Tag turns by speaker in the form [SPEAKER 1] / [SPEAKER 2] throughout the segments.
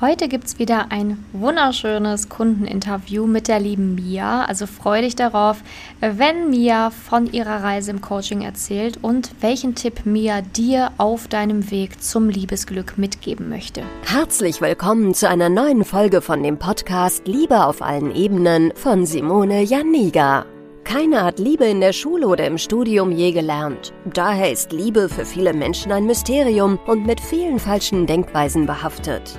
[SPEAKER 1] Heute gibt es wieder ein wunderschönes Kundeninterview mit der lieben Mia. Also freue dich darauf, wenn Mia von ihrer Reise im Coaching erzählt und welchen Tipp Mia dir auf deinem Weg zum Liebesglück mitgeben möchte.
[SPEAKER 2] Herzlich willkommen zu einer neuen Folge von dem Podcast Liebe auf allen Ebenen von Simone Janiga. Keiner hat Liebe in der Schule oder im Studium je gelernt. Daher ist Liebe für viele Menschen ein Mysterium und mit vielen falschen Denkweisen behaftet.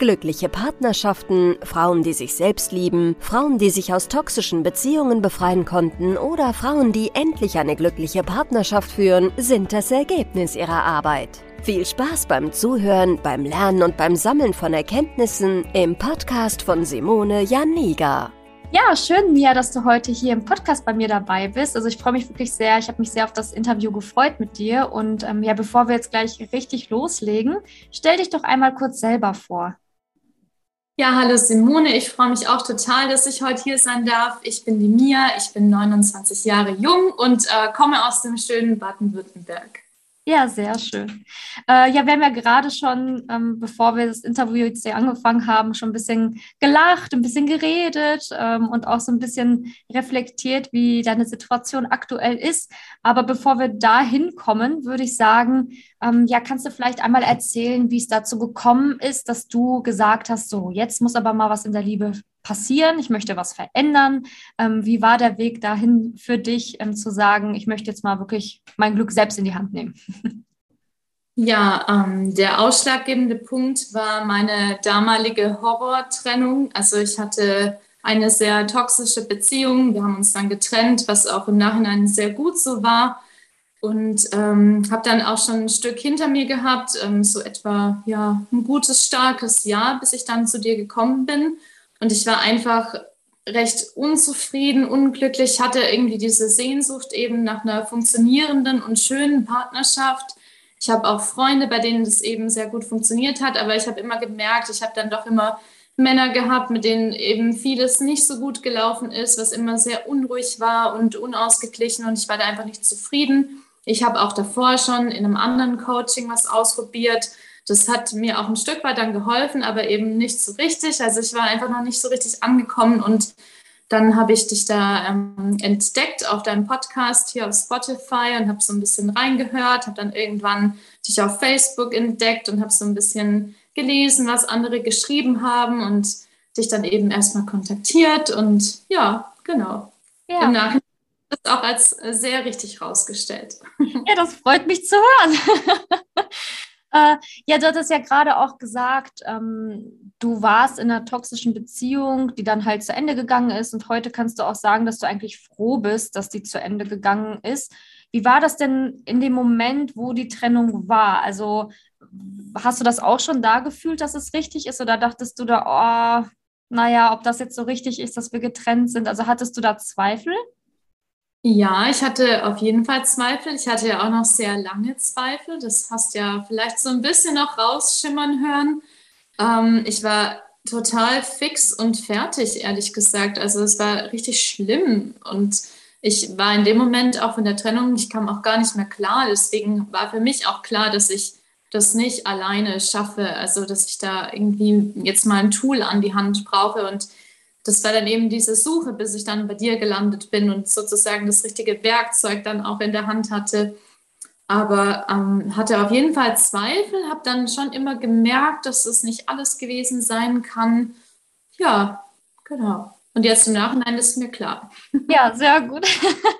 [SPEAKER 2] Glückliche Partnerschaften, Frauen, die sich selbst lieben, Frauen, die sich aus toxischen Beziehungen befreien konnten oder Frauen, die endlich eine glückliche Partnerschaft führen, sind das Ergebnis ihrer Arbeit. Viel Spaß beim Zuhören, beim Lernen und beim Sammeln von Erkenntnissen im Podcast von Simone Janiga.
[SPEAKER 1] Ja, schön, Mia, dass du heute hier im Podcast bei mir dabei bist. Also ich freue mich wirklich sehr. Ich habe mich sehr auf das Interview gefreut mit dir. Und ähm, ja, bevor wir jetzt gleich richtig loslegen, stell dich doch einmal kurz selber vor.
[SPEAKER 3] Ja, hallo Simone. Ich freue mich auch total, dass ich heute hier sein darf. Ich bin die Mia. Ich bin 29 Jahre jung und äh, komme aus dem schönen Baden-Württemberg.
[SPEAKER 1] Ja, sehr schön. Äh, ja, wir haben ja gerade schon, ähm, bevor wir das Interview jetzt hier angefangen haben, schon ein bisschen gelacht, ein bisschen geredet ähm, und auch so ein bisschen reflektiert, wie deine Situation aktuell ist. Aber bevor wir da hinkommen, würde ich sagen, ähm, ja, kannst du vielleicht einmal erzählen, wie es dazu gekommen ist, dass du gesagt hast, so, jetzt muss aber mal was in der Liebe passieren, ich möchte was verändern. Ähm, wie war der Weg dahin für dich, ähm, zu sagen, ich möchte jetzt mal wirklich mein Glück selbst in die Hand nehmen?
[SPEAKER 3] Ja, ähm, der ausschlaggebende Punkt war meine damalige Horrortrennung. Also ich hatte eine sehr toxische Beziehung. Wir haben uns dann getrennt, was auch im Nachhinein sehr gut so war. Und ähm, habe dann auch schon ein Stück hinter mir gehabt, ähm, so etwa ja, ein gutes, starkes Jahr, bis ich dann zu dir gekommen bin. Und ich war einfach recht unzufrieden, unglücklich, hatte irgendwie diese Sehnsucht eben nach einer funktionierenden und schönen Partnerschaft. Ich habe auch Freunde, bei denen das eben sehr gut funktioniert hat, aber ich habe immer gemerkt, ich habe dann doch immer Männer gehabt, mit denen eben vieles nicht so gut gelaufen ist, was immer sehr unruhig war und unausgeglichen und ich war da einfach nicht zufrieden. Ich habe auch davor schon in einem anderen Coaching was ausprobiert das hat mir auch ein Stück weit dann geholfen, aber eben nicht so richtig. Also ich war einfach noch nicht so richtig angekommen und dann habe ich dich da ähm, entdeckt auf deinem Podcast hier auf Spotify und habe so ein bisschen reingehört, habe dann irgendwann dich auf Facebook entdeckt und habe so ein bisschen gelesen, was andere geschrieben haben und dich dann eben erstmal kontaktiert und ja, genau. Ja. Im Nachhinein das auch als sehr richtig rausgestellt.
[SPEAKER 1] Ja, das freut mich zu hören. Äh, ja, du hattest ja gerade auch gesagt, ähm, du warst in einer toxischen Beziehung, die dann halt zu Ende gegangen ist. Und heute kannst du auch sagen, dass du eigentlich froh bist, dass die zu Ende gegangen ist. Wie war das denn in dem Moment, wo die Trennung war? Also hast du das auch schon da gefühlt, dass es richtig ist? Oder dachtest du da, oh, naja, ob das jetzt so richtig ist, dass wir getrennt sind? Also hattest du da Zweifel?
[SPEAKER 3] Ja, ich hatte auf jeden Fall Zweifel. Ich hatte ja auch noch sehr lange Zweifel. Das hast ja vielleicht so ein bisschen noch rausschimmern hören. Ähm, ich war total fix und fertig, ehrlich gesagt. Also es war richtig schlimm. Und ich war in dem Moment auch von der Trennung, ich kam auch gar nicht mehr klar. Deswegen war für mich auch klar, dass ich das nicht alleine schaffe. Also dass ich da irgendwie jetzt mal ein Tool an die Hand brauche. Und das war dann eben diese Suche, bis ich dann bei dir gelandet bin und sozusagen das richtige Werkzeug dann auch in der Hand hatte. Aber ähm, hatte auf jeden Fall Zweifel, habe dann schon immer gemerkt, dass es nicht alles gewesen sein kann. Ja, genau. Und jetzt im Nachhinein ist mir klar.
[SPEAKER 1] Ja, sehr gut.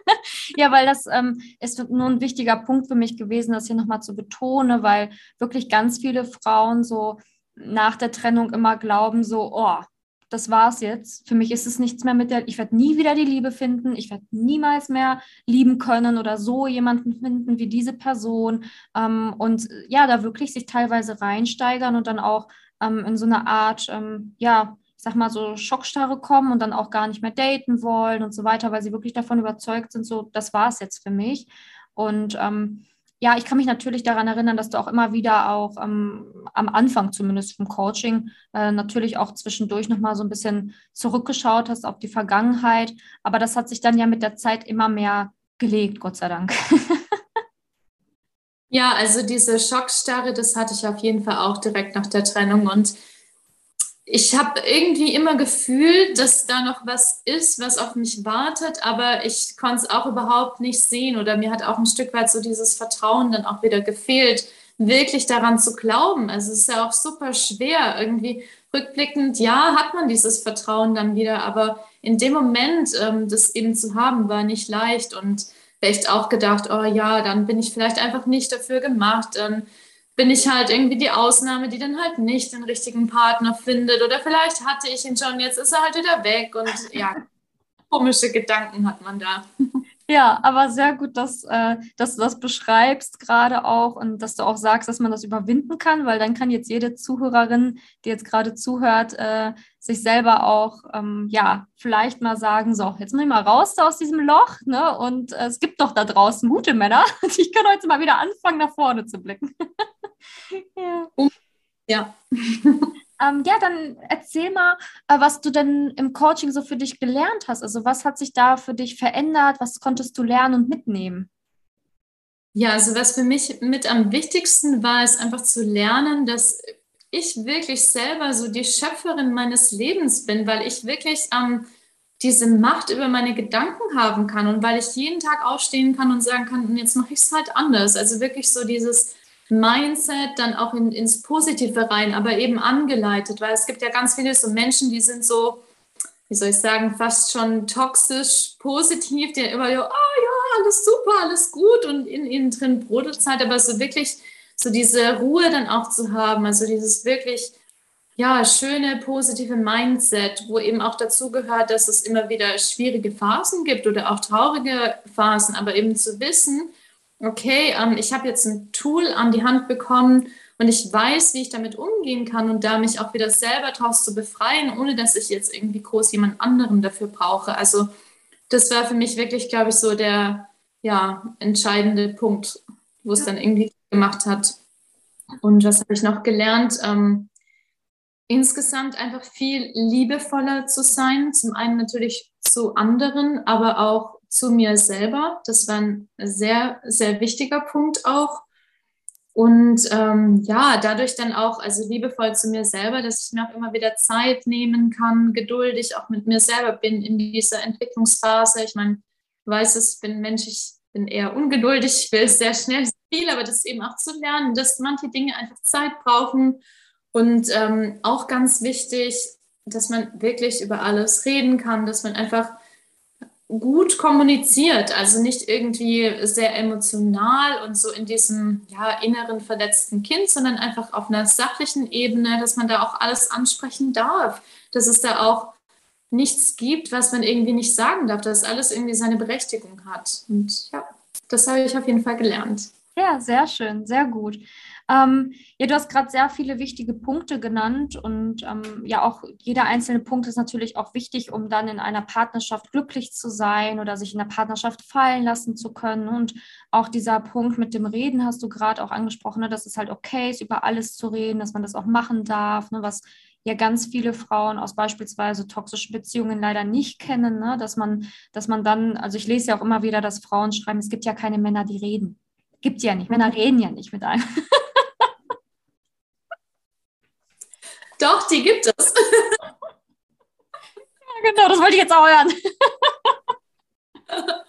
[SPEAKER 1] ja, weil das ähm, ist nur ein wichtiger Punkt für mich gewesen, das hier nochmal zu betonen, weil wirklich ganz viele Frauen so nach der Trennung immer glauben, so, oh, das war's jetzt. Für mich ist es nichts mehr mit der, ich werde nie wieder die Liebe finden, ich werde niemals mehr lieben können oder so jemanden finden wie diese Person. Ähm, und ja, da wirklich sich teilweise reinsteigern und dann auch ähm, in so eine Art, ähm, ja, ich sag mal so Schockstarre kommen und dann auch gar nicht mehr daten wollen und so weiter, weil sie wirklich davon überzeugt sind, so, das war's jetzt für mich. Und ähm, ja, ich kann mich natürlich daran erinnern, dass du auch immer wieder auch ähm, am Anfang zumindest vom Coaching äh, natürlich auch zwischendurch nochmal so ein bisschen zurückgeschaut hast auf die Vergangenheit. Aber das hat sich dann ja mit der Zeit immer mehr gelegt, Gott sei Dank.
[SPEAKER 3] ja, also diese Schockstarre, das hatte ich auf jeden Fall auch direkt nach der Trennung. Und ich habe irgendwie immer gefühlt, dass da noch was ist, was auf mich wartet, aber ich konnte es auch überhaupt nicht sehen oder mir hat auch ein Stück weit so dieses Vertrauen dann auch wieder gefehlt, wirklich daran zu glauben. Also es ist ja auch super schwer irgendwie rückblickend. Ja, hat man dieses Vertrauen dann wieder, aber in dem Moment ähm, das eben zu haben, war nicht leicht und vielleicht auch gedacht, oh ja, dann bin ich vielleicht einfach nicht dafür gemacht. Dann bin ich halt irgendwie die Ausnahme, die dann halt nicht den richtigen Partner findet. Oder vielleicht hatte ich ihn schon, jetzt ist er halt wieder weg. Und ja, komische Gedanken hat man da.
[SPEAKER 1] Ja, aber sehr gut, dass, äh, dass du das beschreibst gerade auch und dass du auch sagst, dass man das überwinden kann, weil dann kann jetzt jede Zuhörerin, die jetzt gerade zuhört, äh, sich selber auch, ähm, ja, vielleicht mal sagen, so, jetzt muss ich mal raus aus diesem Loch, ne? Und äh, es gibt doch da draußen gute Männer. Ich kann heute mal wieder anfangen, nach vorne zu blicken.
[SPEAKER 3] ja. ja.
[SPEAKER 1] Ähm, ja, dann erzähl mal, äh, was du denn im Coaching so für dich gelernt hast. Also was hat sich da für dich verändert? Was konntest du lernen und mitnehmen?
[SPEAKER 3] Ja, also was für mich mit am wichtigsten war, ist einfach zu lernen, dass ich wirklich selber so die Schöpferin meines Lebens bin, weil ich wirklich ähm, diese Macht über meine Gedanken haben kann und weil ich jeden Tag aufstehen kann und sagen kann, jetzt mache ich es halt anders. Also wirklich so dieses Mindset dann auch in, ins Positive rein, aber eben angeleitet, weil es gibt ja ganz viele so Menschen, die sind so, wie soll ich sagen, fast schon toxisch positiv, die immer so, oh ja, alles super, alles gut. Und in ihnen drin brodelt es halt, aber so wirklich so diese Ruhe dann auch zu haben, also dieses wirklich ja, schöne, positive Mindset, wo eben auch dazu gehört, dass es immer wieder schwierige Phasen gibt oder auch traurige Phasen, aber eben zu wissen, okay, ähm, ich habe jetzt ein Tool an die Hand bekommen und ich weiß, wie ich damit umgehen kann und da mich auch wieder selber draus zu befreien, ohne dass ich jetzt irgendwie groß jemand anderen dafür brauche. Also das war für mich wirklich, glaube ich, so der ja, entscheidende Punkt, wo es dann irgendwie gemacht hat. Und was habe ich noch gelernt? Ähm, insgesamt einfach viel liebevoller zu sein. Zum einen natürlich zu anderen, aber auch zu mir selber. Das war ein sehr, sehr wichtiger Punkt auch. Und ähm, ja, dadurch dann auch, also liebevoll zu mir selber, dass ich mir auch immer wieder Zeit nehmen kann, geduldig auch mit mir selber bin in dieser Entwicklungsphase. Ich meine, du weißt es, ich bin Mensch, ich bin eher ungeduldig, ich will sehr schnell viel, aber das eben auch zu lernen, dass manche Dinge einfach Zeit brauchen. Und ähm, auch ganz wichtig, dass man wirklich über alles reden kann, dass man einfach gut kommuniziert, also nicht irgendwie sehr emotional und so in diesem ja, inneren verletzten Kind, sondern einfach auf einer sachlichen Ebene, dass man da auch alles ansprechen darf, dass es da auch nichts gibt, was man irgendwie nicht sagen darf, dass alles irgendwie seine Berechtigung hat. Und ja, das habe ich auf jeden Fall gelernt.
[SPEAKER 1] Ja, sehr schön, sehr gut. Ähm, ja, du hast gerade sehr viele wichtige Punkte genannt und ähm, ja, auch jeder einzelne Punkt ist natürlich auch wichtig, um dann in einer Partnerschaft glücklich zu sein oder sich in der Partnerschaft fallen lassen zu können. Und auch dieser Punkt mit dem Reden hast du gerade auch angesprochen, ne, dass es halt okay ist, über alles zu reden, dass man das auch machen darf, ne, was ja ganz viele Frauen aus beispielsweise toxischen Beziehungen leider nicht kennen, ne? dass man, dass man dann, also ich lese ja auch immer wieder, dass Frauen schreiben, es gibt ja keine Männer, die reden. Gibt ja nicht. Männer reden ja nicht mit einem.
[SPEAKER 3] Doch, die gibt es.
[SPEAKER 1] ja, genau, das wollte ich jetzt auch hören.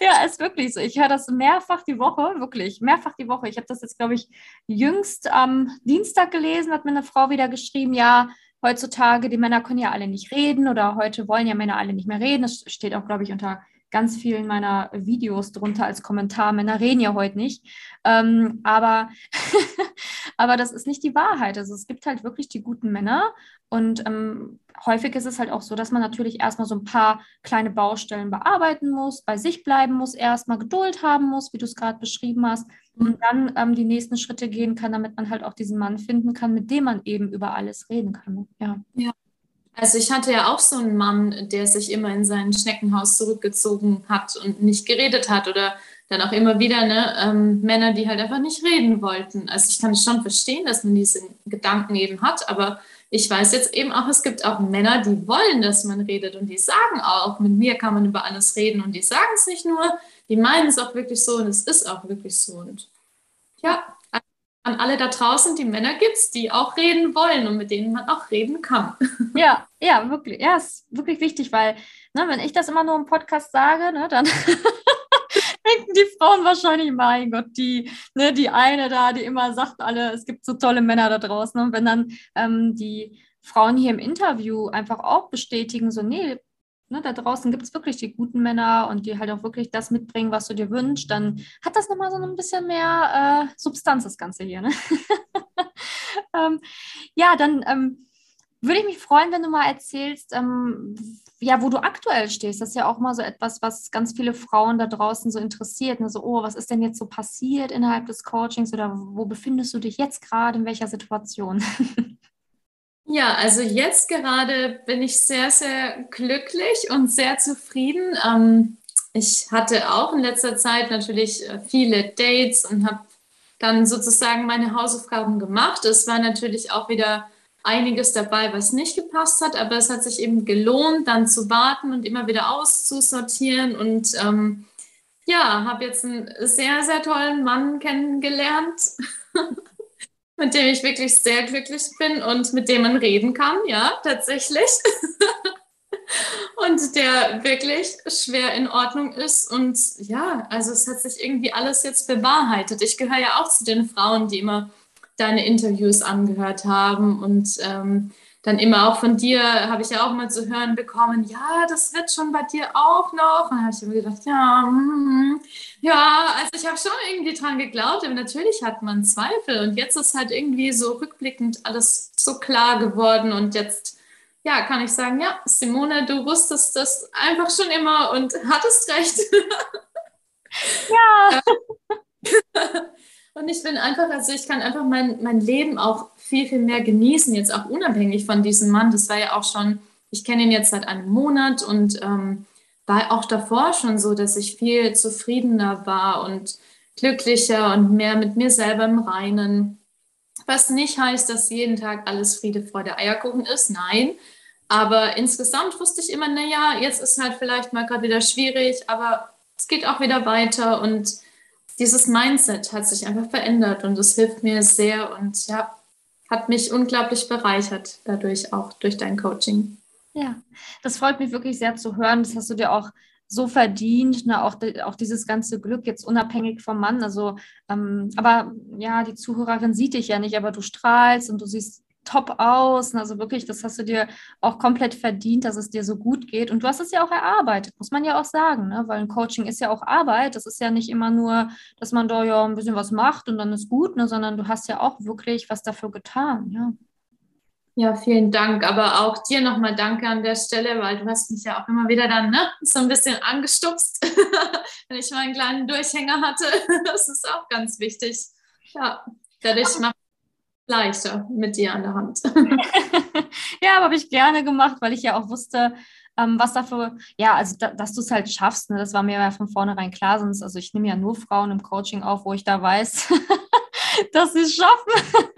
[SPEAKER 1] ja, ist wirklich so. Ich höre das mehrfach die Woche, wirklich, mehrfach die Woche. Ich habe das jetzt, glaube ich, jüngst am Dienstag gelesen, hat mir eine Frau wieder geschrieben, ja, heutzutage, die Männer können ja alle nicht reden oder heute wollen ja Männer alle nicht mehr reden. Das steht auch, glaube ich, unter ganz vielen meiner Videos drunter als Kommentar. Männer reden ja heute nicht. Ähm, aber, aber das ist nicht die Wahrheit. Also es gibt halt wirklich die guten Männer. Und ähm, häufig ist es halt auch so, dass man natürlich erstmal so ein paar kleine Baustellen bearbeiten muss, bei sich bleiben muss, erstmal Geduld haben muss, wie du es gerade beschrieben hast, und dann ähm, die nächsten Schritte gehen kann, damit man halt auch diesen Mann finden kann, mit dem man eben über alles reden kann. Ja.
[SPEAKER 3] ja. Also ich hatte ja auch so einen Mann, der sich immer in sein Schneckenhaus zurückgezogen hat und nicht geredet hat oder dann auch immer wieder ne, ähm, Männer, die halt einfach nicht reden wollten. Also ich kann es schon verstehen, dass man diese Gedanken eben hat, aber ich weiß jetzt eben auch, es gibt auch Männer, die wollen, dass man redet und die sagen auch, mit mir kann man über alles reden und die sagen es nicht nur, die meinen es auch wirklich so und es ist auch wirklich so. Und ja, an alle da draußen, die Männer gibt es, die auch reden wollen und mit denen man auch reden kann.
[SPEAKER 1] Ja, ja, wirklich. Ja, ist wirklich wichtig, weil, ne, wenn ich das immer nur im Podcast sage, ne, dann denken die Frauen wahrscheinlich, mein Gott, die, ne, die eine da, die immer sagt, alle, es gibt so tolle Männer da draußen. Und wenn dann ähm, die Frauen hier im Interview einfach auch bestätigen, so, nee, ne, da draußen gibt es wirklich die guten Männer und die halt auch wirklich das mitbringen, was du dir wünschst, dann hat das nochmal so ein bisschen mehr äh, Substanz, das Ganze hier. Ne? ähm, ja, dann ähm, würde ich mich freuen, wenn du mal erzählst, ähm, ja, wo du aktuell stehst. Das ist ja auch mal so etwas, was ganz viele Frauen da draußen so interessiert. Ne? So, oh, was ist denn jetzt so passiert innerhalb des Coachings oder wo befindest du dich jetzt gerade, in welcher Situation?
[SPEAKER 3] Ja, also jetzt gerade bin ich sehr, sehr glücklich und sehr zufrieden. Ähm, ich hatte auch in letzter Zeit natürlich äh, viele Dates und habe dann sozusagen meine Hausaufgaben gemacht. Es war natürlich auch wieder einiges dabei, was nicht gepasst hat, aber es hat sich eben gelohnt, dann zu warten und immer wieder auszusortieren. Und ähm, ja, habe jetzt einen sehr, sehr tollen Mann kennengelernt. mit dem ich wirklich sehr glücklich bin und mit dem man reden kann, ja, tatsächlich. und der wirklich schwer in Ordnung ist. Und ja, also es hat sich irgendwie alles jetzt bewahrheitet. Ich gehöre ja auch zu den Frauen, die immer deine Interviews angehört haben und ähm, dann immer auch von dir habe ich ja auch mal zu hören bekommen, ja, das wird schon bei dir auch noch. Und dann habe ich immer gedacht, ja, mm, ja, also ich habe schon irgendwie dran geglaubt, aber natürlich hat man Zweifel. Und jetzt ist halt irgendwie so rückblickend alles so klar geworden. Und jetzt, ja, kann ich sagen, ja, Simone, du wusstest das einfach schon immer und hattest recht.
[SPEAKER 1] Ja.
[SPEAKER 3] Und ich bin einfach, also ich kann einfach mein, mein Leben auch viel, viel mehr genießen, jetzt auch unabhängig von diesem Mann. Das war ja auch schon, ich kenne ihn jetzt seit einem Monat und ähm, war auch davor schon so, dass ich viel zufriedener war und glücklicher und mehr mit mir selber im Reinen. Was nicht heißt, dass jeden Tag alles Friede, Freude, Eierkuchen ist. Nein. Aber insgesamt wusste ich immer, naja, jetzt ist halt vielleicht mal gerade wieder schwierig, aber es geht auch wieder weiter und dieses Mindset hat sich einfach verändert und es hilft mir sehr und ja, hat mich unglaublich bereichert dadurch auch durch dein Coaching.
[SPEAKER 1] Ja, das freut mich wirklich sehr zu hören. Das hast du dir auch so verdient, ne? auch, auch dieses ganze Glück jetzt unabhängig vom Mann. Also, ähm, aber ja, die Zuhörerin sieht dich ja nicht, aber du strahlst und du siehst top aus. Also wirklich, das hast du dir auch komplett verdient, dass es dir so gut geht. Und du hast es ja auch erarbeitet, muss man ja auch sagen, ne? weil ein Coaching ist ja auch Arbeit. Das ist ja nicht immer nur, dass man da ja ein bisschen was macht und dann ist gut, ne? sondern du hast ja auch wirklich was dafür getan. Ja.
[SPEAKER 3] Ja, vielen Dank. Aber auch dir nochmal danke an der Stelle, weil du hast mich ja auch immer wieder dann ne, so ein bisschen angestupst, wenn ich mal einen kleinen Durchhänger hatte. Das ist auch ganz wichtig. Ja, dadurch macht leichter mit dir an der Hand.
[SPEAKER 1] ja, habe ich gerne gemacht, weil ich ja auch wusste, ähm, was dafür, ja, also da, dass du es halt schaffst, ne, das war mir ja von vornherein klar, sonst, also ich nehme ja nur Frauen im Coaching auf, wo ich da weiß, dass sie es schaffen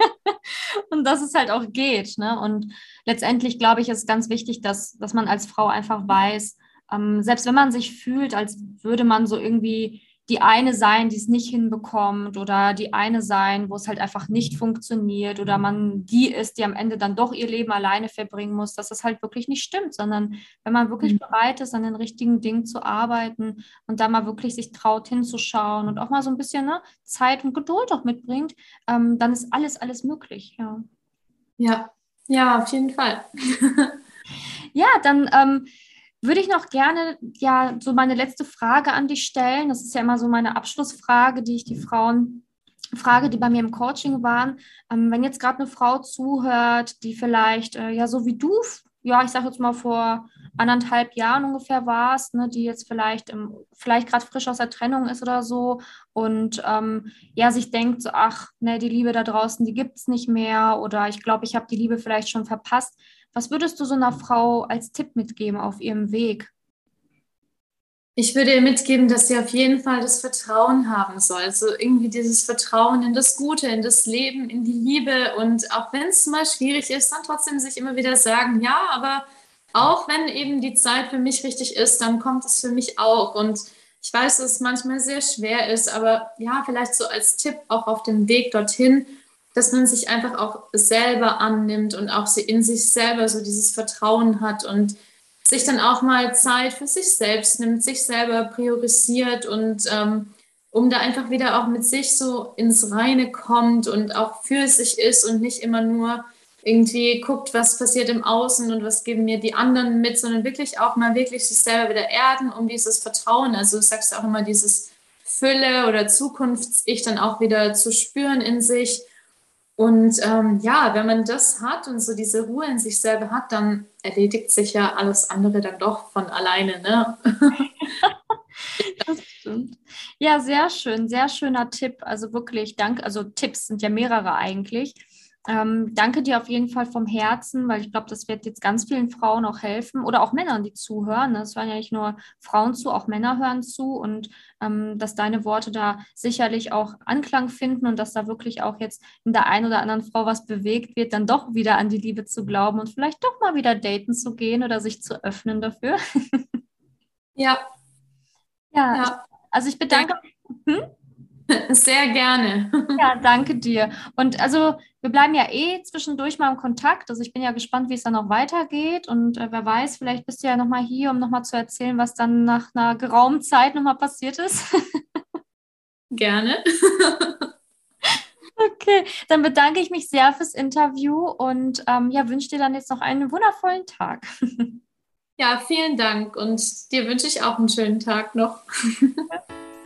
[SPEAKER 1] und dass es halt auch geht. Ne? Und letztendlich glaube ich, ist ganz wichtig, dass, dass man als Frau einfach weiß, ähm, selbst wenn man sich fühlt, als würde man so irgendwie die eine sein, die es nicht hinbekommt oder die eine sein, wo es halt einfach nicht funktioniert oder man die ist, die am Ende dann doch ihr Leben alleine verbringen muss, dass das halt wirklich nicht stimmt, sondern wenn man wirklich mhm. bereit ist, an den richtigen Dingen zu arbeiten und da mal wirklich sich traut hinzuschauen und auch mal so ein bisschen ne, Zeit und Geduld auch mitbringt, ähm, dann ist alles, alles möglich. Ja,
[SPEAKER 3] ja, ja auf jeden Fall.
[SPEAKER 1] ja, dann ähm, würde ich noch gerne ja so meine letzte Frage an dich stellen. Das ist ja immer so meine Abschlussfrage, die ich die Frauen frage, die bei mir im Coaching waren. Ähm, wenn jetzt gerade eine Frau zuhört, die vielleicht äh, ja so wie du, ja, ich sage jetzt mal vor anderthalb Jahren ungefähr warst, ne, die jetzt vielleicht im, vielleicht gerade frisch aus der Trennung ist oder so und ähm, ja sich denkt so, ach, ne, die Liebe da draußen, die gibt es nicht mehr oder ich glaube, ich habe die Liebe vielleicht schon verpasst. Was würdest du so einer Frau als Tipp mitgeben auf ihrem Weg?
[SPEAKER 3] Ich würde ihr mitgeben, dass sie auf jeden Fall das Vertrauen haben soll. Also irgendwie dieses Vertrauen in das Gute, in das Leben, in die Liebe. Und auch wenn es mal schwierig ist, dann trotzdem sich immer wieder sagen, ja, aber auch wenn eben die Zeit für mich richtig ist, dann kommt es für mich auch. Und ich weiß, dass es manchmal sehr schwer ist, aber ja, vielleicht so als Tipp auch auf dem Weg dorthin, dass man sich einfach auch selber annimmt und auch in sich selber so dieses Vertrauen hat und sich dann auch mal Zeit für sich selbst nimmt, sich selber priorisiert und ähm, um da einfach wieder auch mit sich so ins Reine kommt und auch für sich ist und nicht immer nur irgendwie guckt, was passiert im Außen und was geben mir die anderen mit, sondern wirklich auch mal wirklich sich selber wieder erden, um dieses Vertrauen, also du sagst auch immer dieses Fülle oder Zukunfts-Ich dann auch wieder zu spüren in sich und ähm, ja, wenn man das hat und so diese Ruhe in sich selber hat, dann erledigt sich ja alles andere dann doch von alleine. Ne?
[SPEAKER 1] das stimmt. Ja, sehr schön, sehr schöner Tipp. Also wirklich, danke. Also Tipps sind ja mehrere eigentlich. Ähm, danke dir auf jeden Fall vom Herzen, weil ich glaube, das wird jetzt ganz vielen Frauen auch helfen oder auch Männern, die zuhören. Es hören ja nicht nur Frauen zu, auch Männer hören zu und ähm, dass deine Worte da sicherlich auch Anklang finden und dass da wirklich auch jetzt in der einen oder anderen Frau was bewegt wird, dann doch wieder an die Liebe zu glauben und vielleicht doch mal wieder daten zu gehen oder sich zu öffnen dafür.
[SPEAKER 3] ja.
[SPEAKER 1] Ja, ja. also ich bedanke. Hm?
[SPEAKER 3] Sehr gerne.
[SPEAKER 1] Ja, danke dir. Und also wir bleiben ja eh zwischendurch mal im Kontakt. Also ich bin ja gespannt, wie es dann noch weitergeht. Und äh, wer weiß, vielleicht bist du ja nochmal hier, um nochmal zu erzählen, was dann nach einer geraumen Zeit nochmal passiert ist.
[SPEAKER 3] Gerne.
[SPEAKER 1] Okay, dann bedanke ich mich sehr fürs Interview und ähm, ja, wünsche dir dann jetzt noch einen wundervollen Tag.
[SPEAKER 3] Ja, vielen Dank und dir wünsche ich auch einen schönen Tag noch.